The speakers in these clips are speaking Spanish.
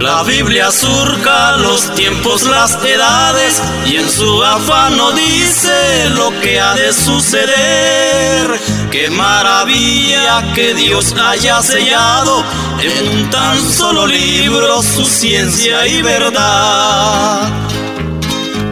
La Biblia surca los tiempos, las edades y en su afán no dice lo que ha de suceder. Qué maravilla que Dios haya sellado en un tan solo libro su ciencia y verdad.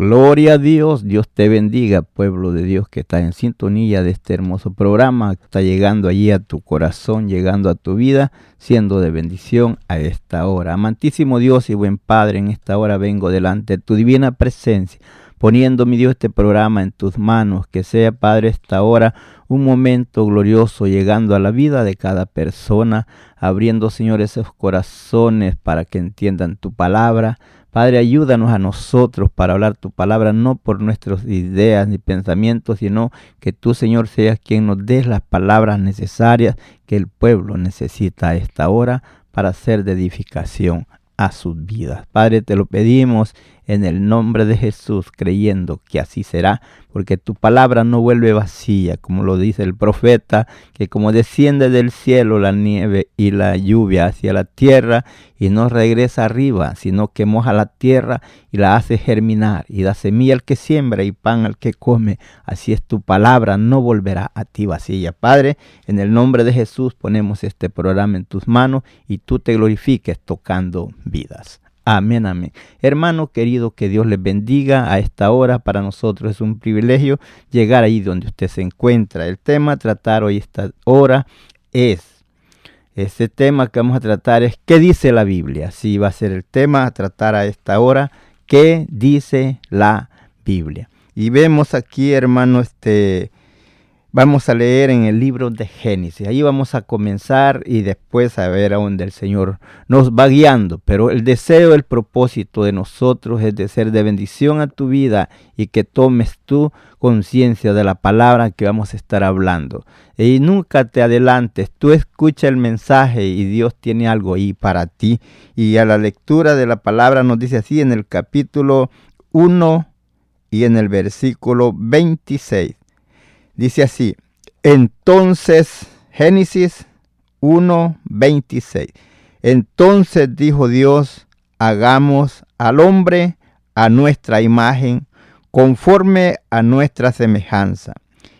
Gloria a Dios, Dios te bendiga, pueblo de Dios que está en sintonía de este hermoso programa, que está llegando allí a tu corazón, llegando a tu vida, siendo de bendición a esta hora. Amantísimo Dios y buen Padre, en esta hora vengo delante de tu divina presencia, poniendo, mi Dios, este programa en tus manos, que sea, Padre, esta hora un momento glorioso llegando a la vida de cada persona, abriendo, Señor, esos corazones para que entiendan tu palabra, Padre, ayúdanos a nosotros para hablar tu palabra, no por nuestras ideas ni pensamientos, sino que tú, Señor, seas quien nos des las palabras necesarias que el pueblo necesita a esta hora para ser de edificación a sus vidas. Padre, te lo pedimos en el nombre de Jesús, creyendo que así será, porque tu palabra no vuelve vacía, como lo dice el profeta, que como desciende del cielo la nieve y la lluvia hacia la tierra y no regresa arriba, sino que moja la tierra y la hace germinar y da semilla al que siembra y pan al que come. Así es tu palabra, no volverá a ti vacía. Padre, en el nombre de Jesús ponemos este programa en tus manos y tú te glorifiques tocando vidas. Amén, amén. Hermano querido, que Dios les bendiga a esta hora. Para nosotros es un privilegio llegar ahí donde usted se encuentra. El tema a tratar hoy esta hora es, ese tema que vamos a tratar es ¿qué dice la Biblia? Así va a ser el tema a tratar a esta hora. ¿Qué dice la Biblia? Y vemos aquí, hermano, este, Vamos a leer en el libro de Génesis. Ahí vamos a comenzar y después a ver a dónde el Señor nos va guiando. Pero el deseo, el propósito de nosotros es de ser de bendición a tu vida y que tomes tu conciencia de la palabra que vamos a estar hablando. Y nunca te adelantes, tú escucha el mensaje y Dios tiene algo ahí para ti. Y a la lectura de la palabra nos dice así en el capítulo 1 y en el versículo 26. Dice así, entonces Génesis 1:26. Entonces dijo Dios, hagamos al hombre a nuestra imagen, conforme a nuestra semejanza,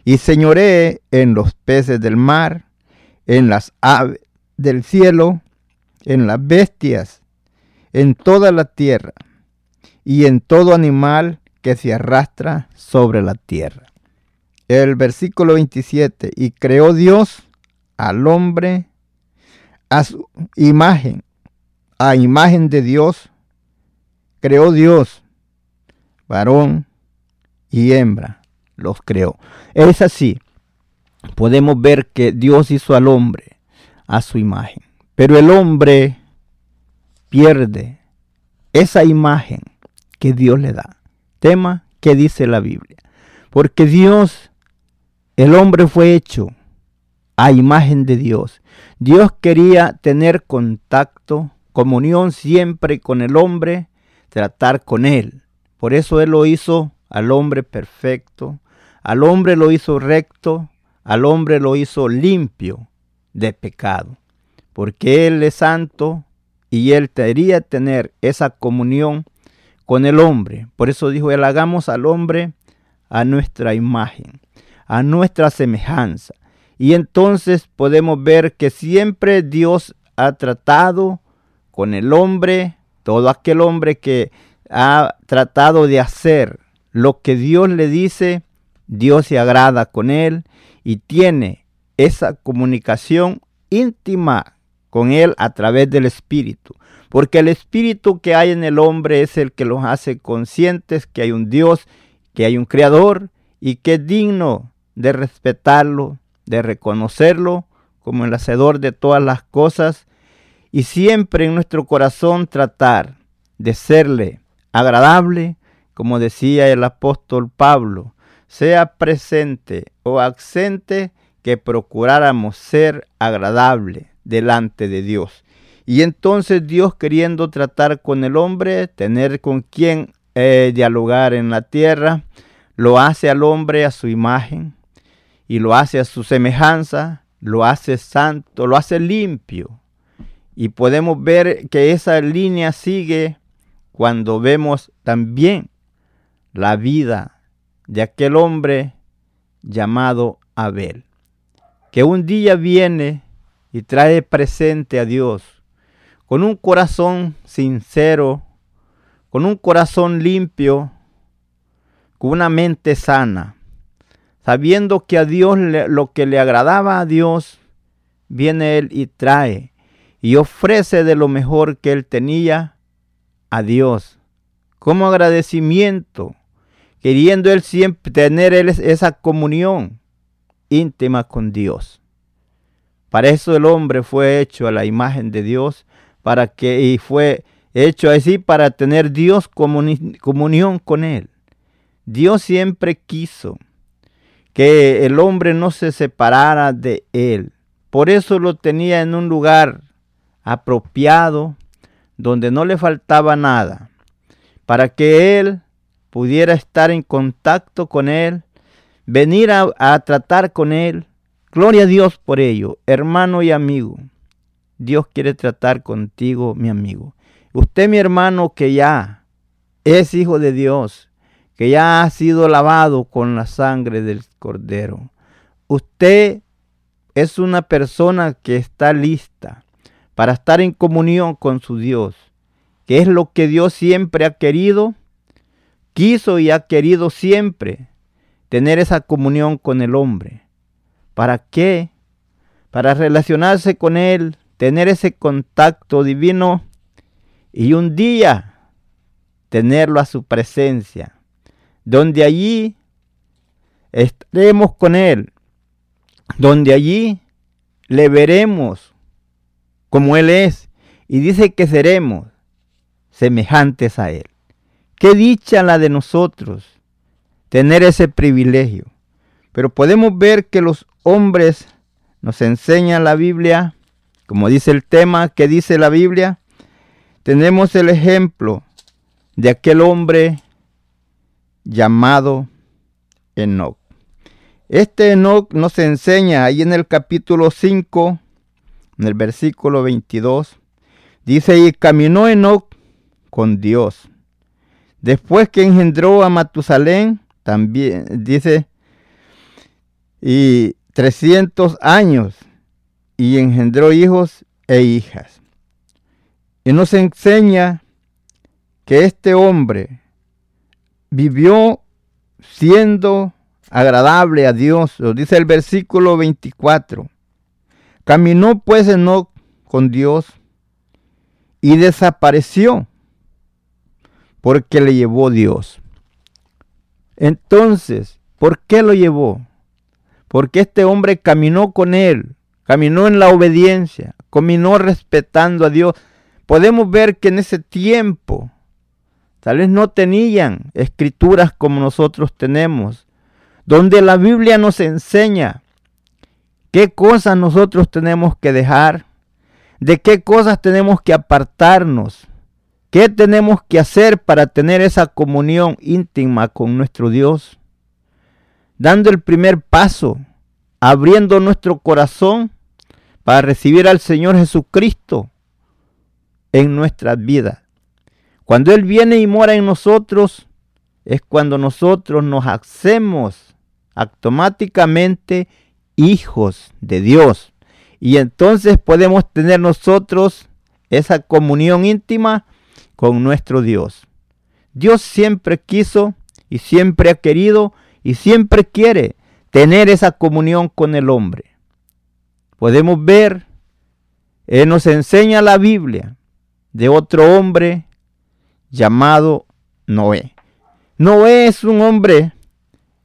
y señoree en los peces del mar, en las aves del cielo, en las bestias, en toda la tierra, y en todo animal que se arrastra sobre la tierra el versículo 27, y creó Dios al hombre a su imagen, a imagen de Dios, creó Dios, varón y hembra, los creó. Es así, podemos ver que Dios hizo al hombre a su imagen, pero el hombre pierde esa imagen que Dios le da. Tema que dice la Biblia. Porque Dios el hombre fue hecho a imagen de Dios. Dios quería tener contacto, comunión siempre con el hombre, tratar con él. Por eso Él lo hizo al hombre perfecto, al hombre lo hizo recto, al hombre lo hizo limpio de pecado, porque Él es santo y Él quería tener esa comunión con el hombre. Por eso dijo, Él hagamos al hombre a nuestra imagen, a nuestra semejanza. Y entonces podemos ver que siempre Dios ha tratado con el hombre, todo aquel hombre que ha tratado de hacer lo que Dios le dice, Dios se agrada con él y tiene esa comunicación íntima con él a través del Espíritu. Porque el Espíritu que hay en el hombre es el que los hace conscientes que hay un Dios, que hay un Creador y que es digno de respetarlo, de reconocerlo como el hacedor de todas las cosas y siempre en nuestro corazón tratar de serle agradable, como decía el apóstol Pablo, sea presente o ausente, que procuráramos ser agradable delante de Dios. Y entonces Dios queriendo tratar con el hombre, tener con quien eh, dialogar en la tierra, lo hace al hombre a su imagen y lo hace a su semejanza, lo hace santo, lo hace limpio. Y podemos ver que esa línea sigue cuando vemos también la vida de aquel hombre llamado Abel, que un día viene y trae presente a Dios con un corazón sincero, con un corazón limpio, con una mente sana, sabiendo que a Dios lo que le agradaba a Dios, viene Él y trae y ofrece de lo mejor que Él tenía a Dios como agradecimiento, queriendo él siempre tener esa comunión íntima con Dios. Para eso el hombre fue hecho a la imagen de Dios, para que y fue hecho así para tener Dios comunión con él. Dios siempre quiso que el hombre no se separara de él. Por eso lo tenía en un lugar apropiado, donde no le faltaba nada para que Él pudiera estar en contacto con Él, venir a, tratar con Él. Gloria a Dios por ello, hermano y amigo. Dios quiere tratar contigo, mi amigo. Usted, mi hermano, que ya es hijo de Dios, que ya ha sido lavado con la sangre del Cordero. Usted es una persona que está lista para estar en comunión con su Dios que es lo que Dios siempre ha querido, quiso y ha querido siempre tener esa comunión con el hombre. ¿Para qué? Para relacionarse con Él, tener ese contacto divino y un día tenerlo a su presencia, donde allí estaremos con Él, donde allí le veremos como Él es y dice que seremos semejantes a Él. Qué dicha la de nosotros tener ese privilegio. Pero podemos ver que los hombres nos enseñan la Biblia, como dice el tema que dice la Biblia, tenemos el ejemplo de aquel hombre llamado Enoch. Este Enoch nos enseña ahí en el capítulo 5, en el versículo 22, dice, y caminó Enoch con Dios. Después que engendró a Matusalén, también dice, y 300 años, y engendró hijos e hijas. Y nos enseña que este hombre vivió siendo agradable a Dios. Lo dice el versículo 24. Caminó pues Enoch con Dios y desapareció porque le llevó Dios. Entonces, ¿por qué lo llevó? Porque este hombre caminó con él, caminó en la obediencia, caminó respetando a Dios. Podemos ver que en ese tiempo tal vez no tenían escrituras como nosotros tenemos, donde la Biblia nos enseña qué cosas nosotros tenemos que dejar, de qué cosas tenemos que apartarnos, ¿Qué tenemos que hacer para tener esa comunión íntima con nuestro Dios? dando el primer paso, abriendo nuestro corazón para recibir al Señor Jesucristo en nuestras vidas. Cuando Él viene y mora en nosotros, es cuando nosotros nos hacemos automáticamente hijos de Dios. Y entonces podemos tener nosotros esa comunión íntima con nuestro Dios. Dios siempre quiso y siempre ha querido y siempre quiere tener esa comunión con el hombre. Podemos ver, Él nos enseña la Biblia de otro hombre llamado Noé. Noé es un hombre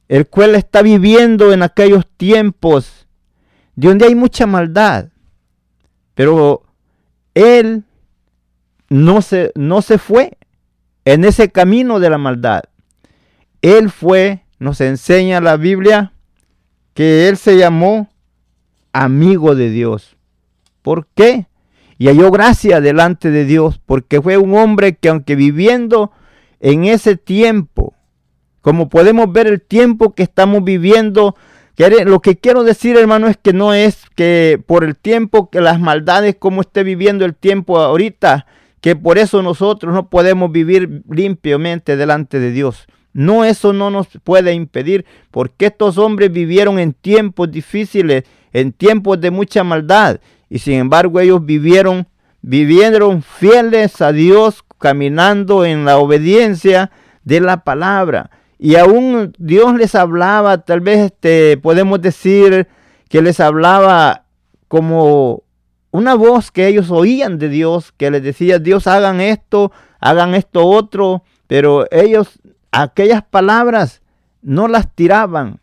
el cual está viviendo en aquellos tiempos de donde hay mucha maldad. Pero él no se, no se fue en ese camino de la maldad. Él fue, nos enseña la Biblia, que él se llamó amigo de Dios. ¿Por qué? Y halló gracia delante de Dios, porque fue un hombre que aunque viviendo en ese tiempo, como podemos ver el tiempo que estamos viviendo, lo que quiero decir, hermano, es que no es que por el tiempo que las maldades, como esté viviendo el tiempo ahorita, que por eso nosotros no podemos vivir limpiamente delante de Dios. No, eso no nos puede impedir, porque estos hombres vivieron en tiempos difíciles, en tiempos de mucha maldad, y sin embargo ellos vivieron, vivieron fieles a Dios, caminando en la obediencia de la palabra. Y aún Dios les hablaba, tal vez este, podemos decir que les hablaba como una voz que ellos oían de Dios, que les decía, Dios hagan esto, hagan esto otro, pero ellos aquellas palabras no las tiraban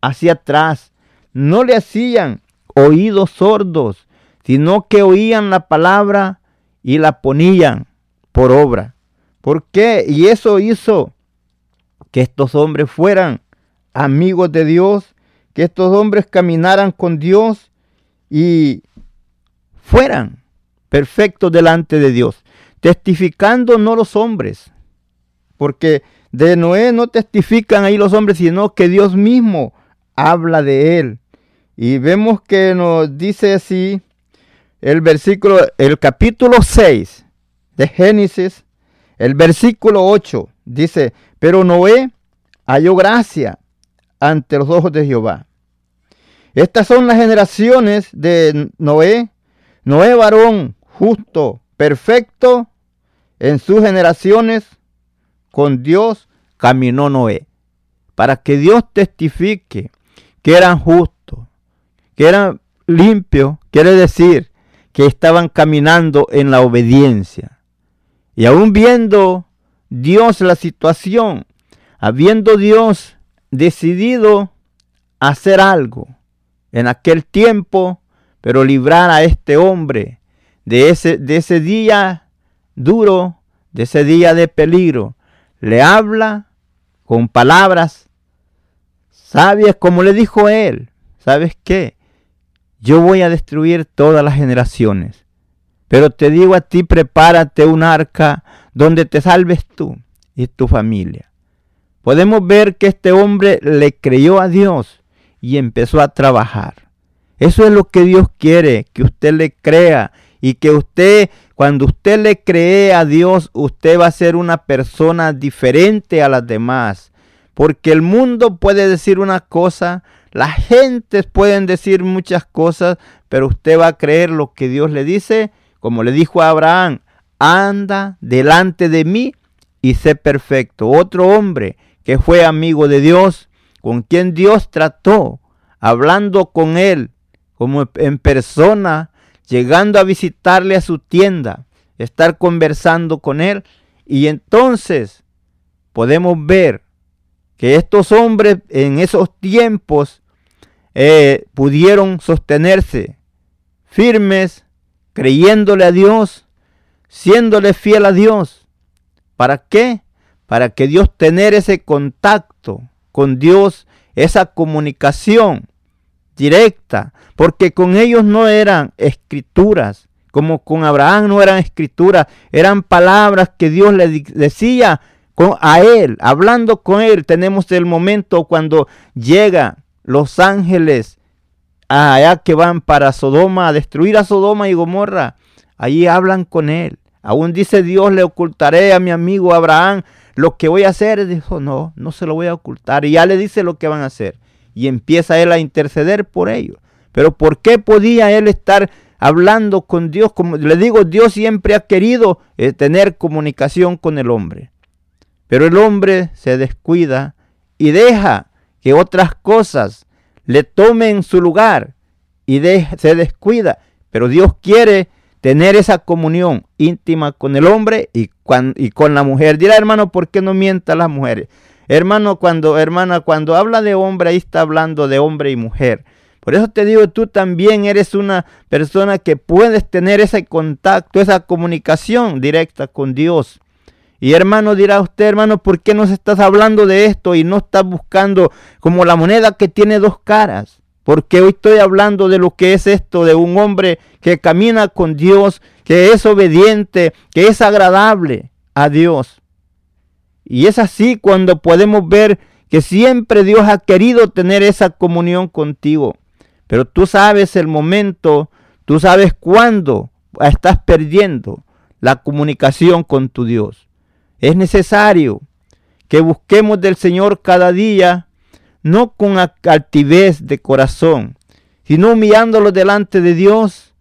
hacia atrás, no le hacían oídos sordos, sino que oían la palabra y la ponían por obra. ¿Por qué? Y eso hizo que estos hombres fueran amigos de Dios, que estos hombres caminaran con Dios y fueran perfectos delante de Dios, testificando no los hombres, porque de Noé no testifican ahí los hombres, sino que Dios mismo habla de él. Y vemos que nos dice así el versículo, el capítulo 6 de Génesis, el versículo 8, dice, pero Noé halló gracia ante los ojos de Jehová. Estas son las generaciones de Noé. Noé varón justo, perfecto, en sus generaciones con Dios caminó Noé. Para que Dios testifique que eran justos, que eran limpios, quiere decir que estaban caminando en la obediencia. Y aún viendo Dios la situación, habiendo Dios decidido hacer algo en aquel tiempo, pero librar a este hombre de ese, de ese día duro, de ese día de peligro, le habla con palabras sabias, como le dijo él. ¿Sabes qué? Yo voy a destruir todas las generaciones. Pero te digo a ti, prepárate un arca donde te salves tú y tu familia. Podemos ver que este hombre le creyó a Dios y empezó a trabajar. Eso es lo que Dios quiere, que usted le crea y que usted, cuando usted le cree a Dios, usted va a ser una persona diferente a las demás. Porque el mundo puede decir una cosa, las gentes pueden decir muchas cosas, pero usted va a creer lo que Dios le dice, como le dijo a Abraham, anda delante de mí y sé perfecto. Otro hombre que fue amigo de Dios, con quien Dios trató, hablando con él como en persona, llegando a visitarle a su tienda, estar conversando con él. Y entonces podemos ver que estos hombres en esos tiempos eh, pudieron sostenerse firmes, creyéndole a Dios, siéndole fiel a Dios. ¿Para qué? Para que Dios tener ese contacto con Dios, esa comunicación directa, porque con ellos no eran escrituras, como con Abraham no eran escrituras, eran palabras que Dios le decía a Él, hablando con Él. Tenemos el momento cuando llega los ángeles allá que van para Sodoma, a destruir a Sodoma y Gomorra. Allí hablan con Él. Aún dice Dios, le ocultaré a mi amigo Abraham lo que voy a hacer. Dijo, no, no se lo voy a ocultar. Y ya le dice lo que van a hacer. Y empieza Él a interceder por ellos. Pero ¿por qué podía Él estar hablando con Dios? Como le digo, Dios siempre ha querido eh, tener comunicación con el hombre. Pero el hombre se descuida y deja que otras cosas le tomen su lugar y se descuida. Pero Dios quiere tener esa comunión íntima con el hombre y, con la mujer. Dirá, hermano, ¿por qué no mienta las mujeres? Hermano, cuando, hermana, cuando habla de hombre, ahí está hablando de hombre y mujer. Por eso te digo, tú también eres una persona que puedes tener ese contacto, esa comunicación directa con Dios. Y hermano, dirá usted, hermano, ¿por qué nos estás hablando de esto y no estás buscando como la moneda que tiene dos caras? Porque hoy estoy hablando de lo que es esto, de un hombre que camina con Dios, que es obediente, que es agradable a Dios. Y es así cuando podemos ver que siempre Dios ha querido tener esa comunión contigo. Pero tú sabes el momento, tú sabes cuándo estás perdiendo la comunicación con tu Dios. Es necesario que busquemos del Señor cada día, no con altivez de corazón, sino humillándolo delante de Dios.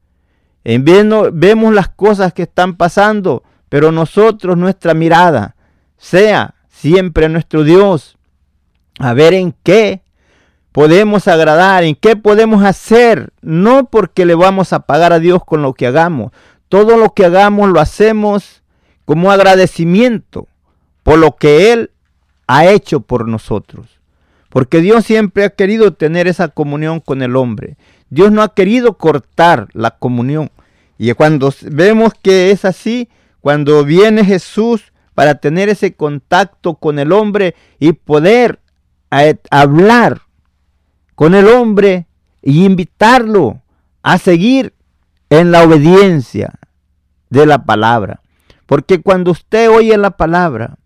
En vemos las cosas que están pasando, pero nosotros, nuestra mirada, sea siempre nuestro Dios, a ver en qué podemos agradar, en qué podemos hacer, no porque le vamos a pagar a Dios con lo que hagamos. Todo lo que hagamos lo hacemos como agradecimiento por lo que Él ha hecho por nosotros. Porque Dios siempre ha querido tener esa comunión con el hombre. Dios no ha querido cortar la comunión. Y cuando vemos que es así, cuando viene Jesús para tener ese contacto con el hombre y poder hablar con el hombre y invitarlo a seguir en la obediencia de la palabra. Porque cuando usted oye la palabra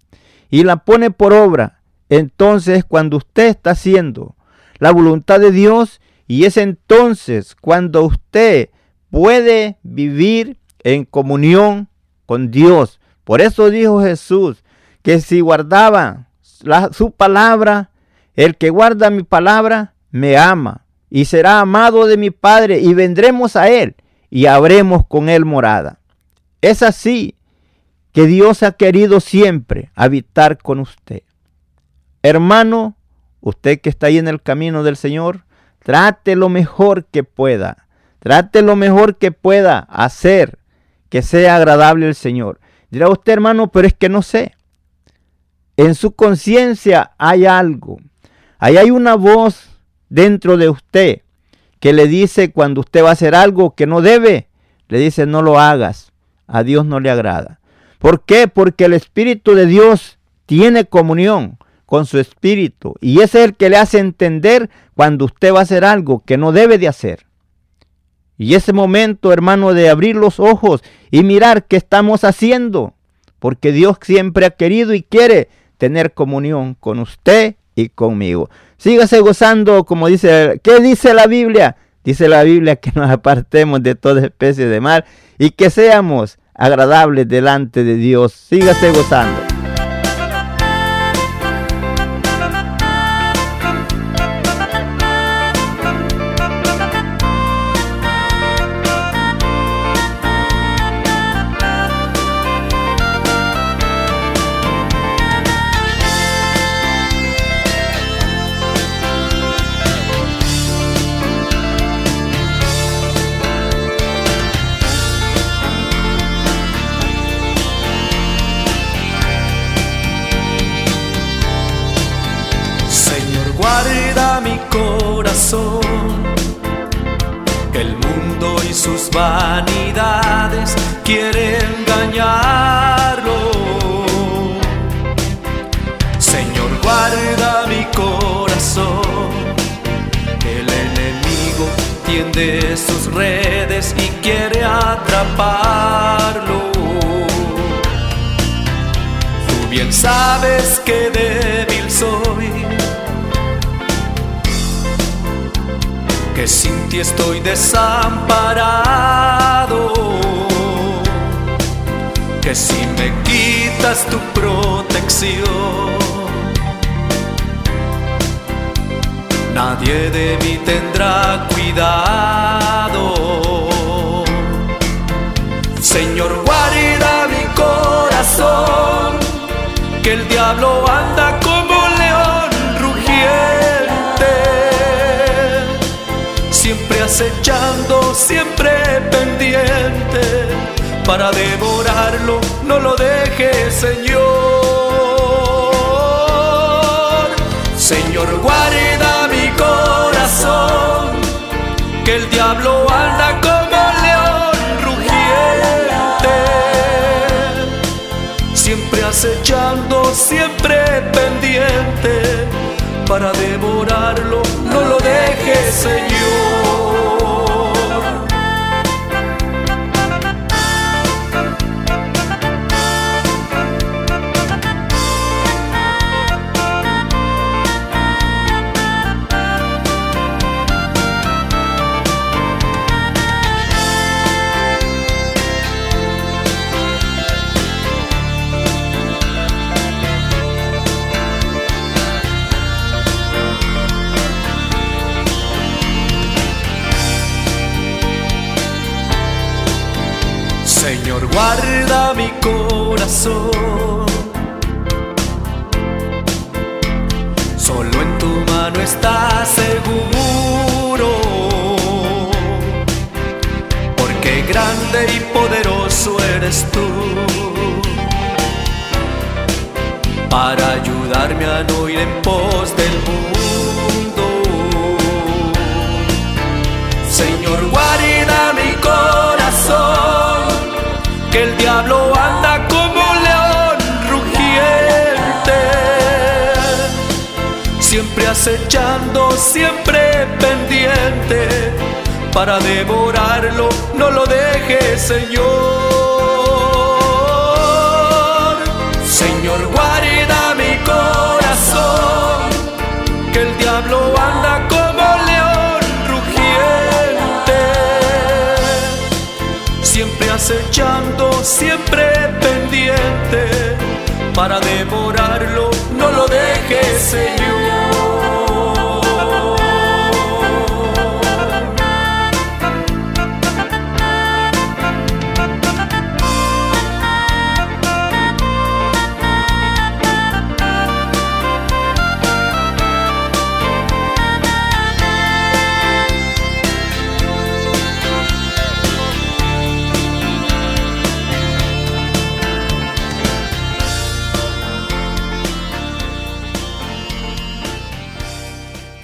y la pone por obra, entonces cuando usted está haciendo la voluntad de Dios y es entonces cuando usted puede vivir en comunión con Dios. Por eso dijo Jesús que si guardaba su palabra, el que guarda mi palabra me ama y será amado de mi Padre y vendremos a él y habremos con él morada. Es así que Dios ha querido siempre habitar con usted. Hermano, usted que está ahí en el camino del Señor, trate lo mejor que pueda. Trate lo mejor que pueda hacer que sea agradable al Señor. Dirá usted, hermano, pero es que no sé. En su conciencia hay algo. Ahí hay una voz dentro de usted que le dice cuando usted va a hacer algo que no debe, le dice no lo hagas. A Dios no le agrada. ¿Por qué? Porque el Espíritu de Dios tiene comunión con su Espíritu y es el que le hace entender cuando usted va a hacer algo que no debe de hacer. Y ese momento, hermano, de abrir los ojos y mirar qué estamos haciendo, porque Dios siempre ha querido y quiere tener comunión con usted y conmigo. Sígase gozando, como dice, ¿qué dice la Biblia? Dice la Biblia que nos apartemos de toda especie de mal y que seamos agradable delante de Dios. Sígase gozando. Vanidades quiere engañarlo. Señor, guarda mi corazón. El enemigo tiende sus redes y quiere atraparlo. Su bien sabes que débil soy, sin ti estoy desamparado, que si me quitas tu protección, nadie de mí tendrá cuidado. Señor, guarda mi corazón, que el diablo anda como acechando, siempre pendiente, para devorarlo, no lo dejes, Señor. Señor, guarda mi corazón, que el diablo anda como acechando, siempre pendiente para devorarlo. Acechando, siempre pendiente, para devorarlo, no lo dejes, Señor. Señor, guarda mi corazón, que el diablo anda como león rugiente, siempre acechando siempre pendiente para devorarlo, no lo dejes, Señor.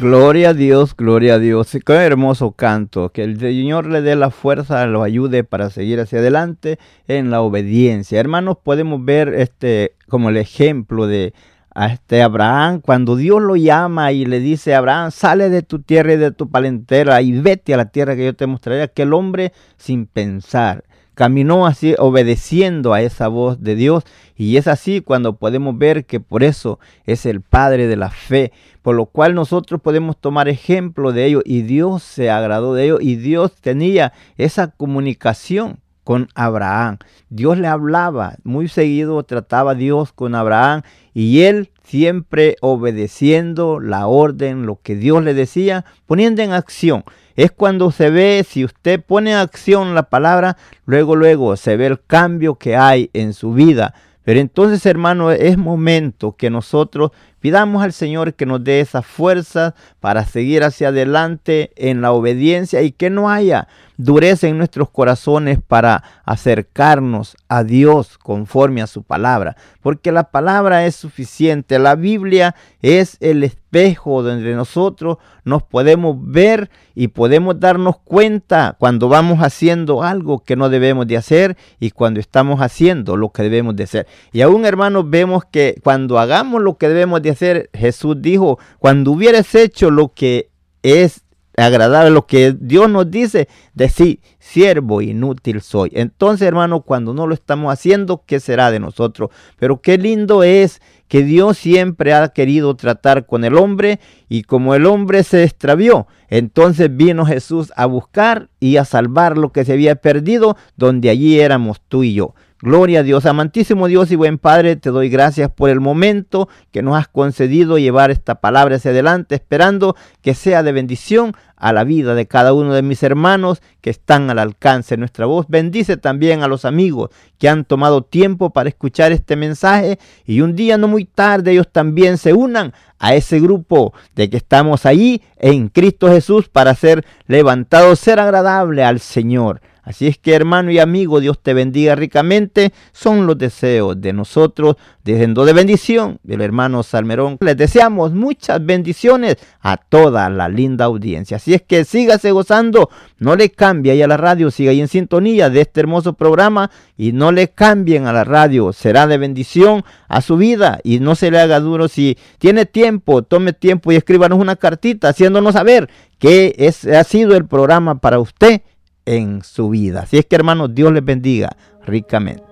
Gloria a Dios, gloria a Dios. Qué hermoso canto. Que el Señor le dé la fuerza, lo ayude para seguir hacia adelante en la obediencia. Hermanos, podemos ver este como el ejemplo de a este Abraham cuando Dios lo llama y le dice Abraham, sale de tu tierra y de tu palentera y vete a la tierra que yo te mostraré. Aquel hombre sin pensar caminó así obedeciendo a esa voz de Dios. Y es así cuando podemos ver que por eso es el Padre de la fe, por lo cual nosotros podemos tomar ejemplo de ello. Y Dios se agradó de ello y Dios tenía esa comunicación con Abraham. Dios le hablaba, muy seguido trataba Dios con Abraham y él siempre obedeciendo la orden, lo que Dios le decía, poniendo en acción es cuando se ve, si usted pone en acción la palabra, luego, luego se ve el cambio que hay en su vida. Pero entonces, hermano, es momento que nosotros pidamos al Señor que nos dé esa fuerza para seguir hacia adelante en la obediencia y que no haya dureza en nuestros corazones para acercarnos a Dios conforme a su palabra. Porque la palabra es suficiente. La Biblia es el espejo donde nosotros nos podemos ver y podemos darnos cuenta cuando vamos haciendo algo que no debemos de hacer y cuando estamos haciendo lo que debemos de hacer. Y aún hermanos vemos que cuando hagamos lo que debemos de hacer, Jesús dijo, cuando hubieras hecho lo que es agradable, lo que Dios nos dice, decir, siervo inútil soy. Entonces, hermano, cuando no lo estamos haciendo, ¿qué será de nosotros? Pero qué lindo es que Dios siempre ha querido tratar con el hombre y como el hombre se extravió, entonces vino Jesús a buscar y a salvar lo que se había perdido, donde allí éramos tú y yo. Gloria a Dios, amantísimo Dios y buen Padre, te doy gracias por el momento que nos has concedido llevar esta palabra hacia adelante, esperando que sea de bendición a la vida de cada uno de mis hermanos que están al alcance de nuestra voz. Bendice también a los amigos que han tomado tiempo para escuchar este mensaje y un día no muy tarde ellos también se unan a ese grupo de que estamos allí en Cristo Jesús para ser levantados, ser agradable al Señor. Así es que hermano y amigo, Dios te bendiga ricamente. Son los deseos de nosotros, diciendo de bendición del hermano Salmerón. Les deseamos muchas bendiciones a toda la linda audiencia. Así es que sígase gozando, no le cambie ahí a la radio, siga ahí en sintonía de este hermoso programa y no le cambien a la radio. Será de bendición a su vida y no se le haga duro. Si tiene tiempo, tome tiempo y escríbanos una cartita haciéndonos saber que es, ha sido el programa para usted en su vida. Así es que hermanos, Dios les bendiga ricamente.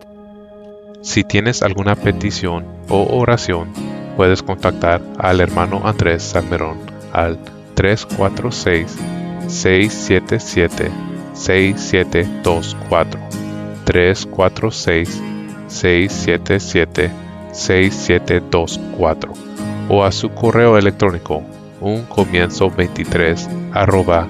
Si tienes alguna petición o oración, puedes contactar al hermano Andrés Salmerón al 346-677-6724. 346-677-6724 o a su correo electrónico un comienzo 23 arroba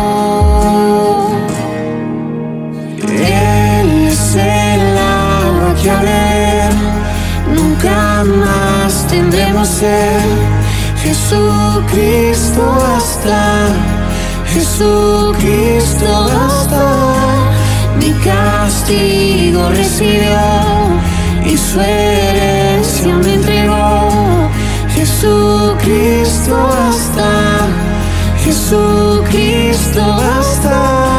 Ser. Jesucristo basta, Jesucristo basta. Mi castigo recibió y su herencia me entregó. Jesucristo basta, Jesucristo basta.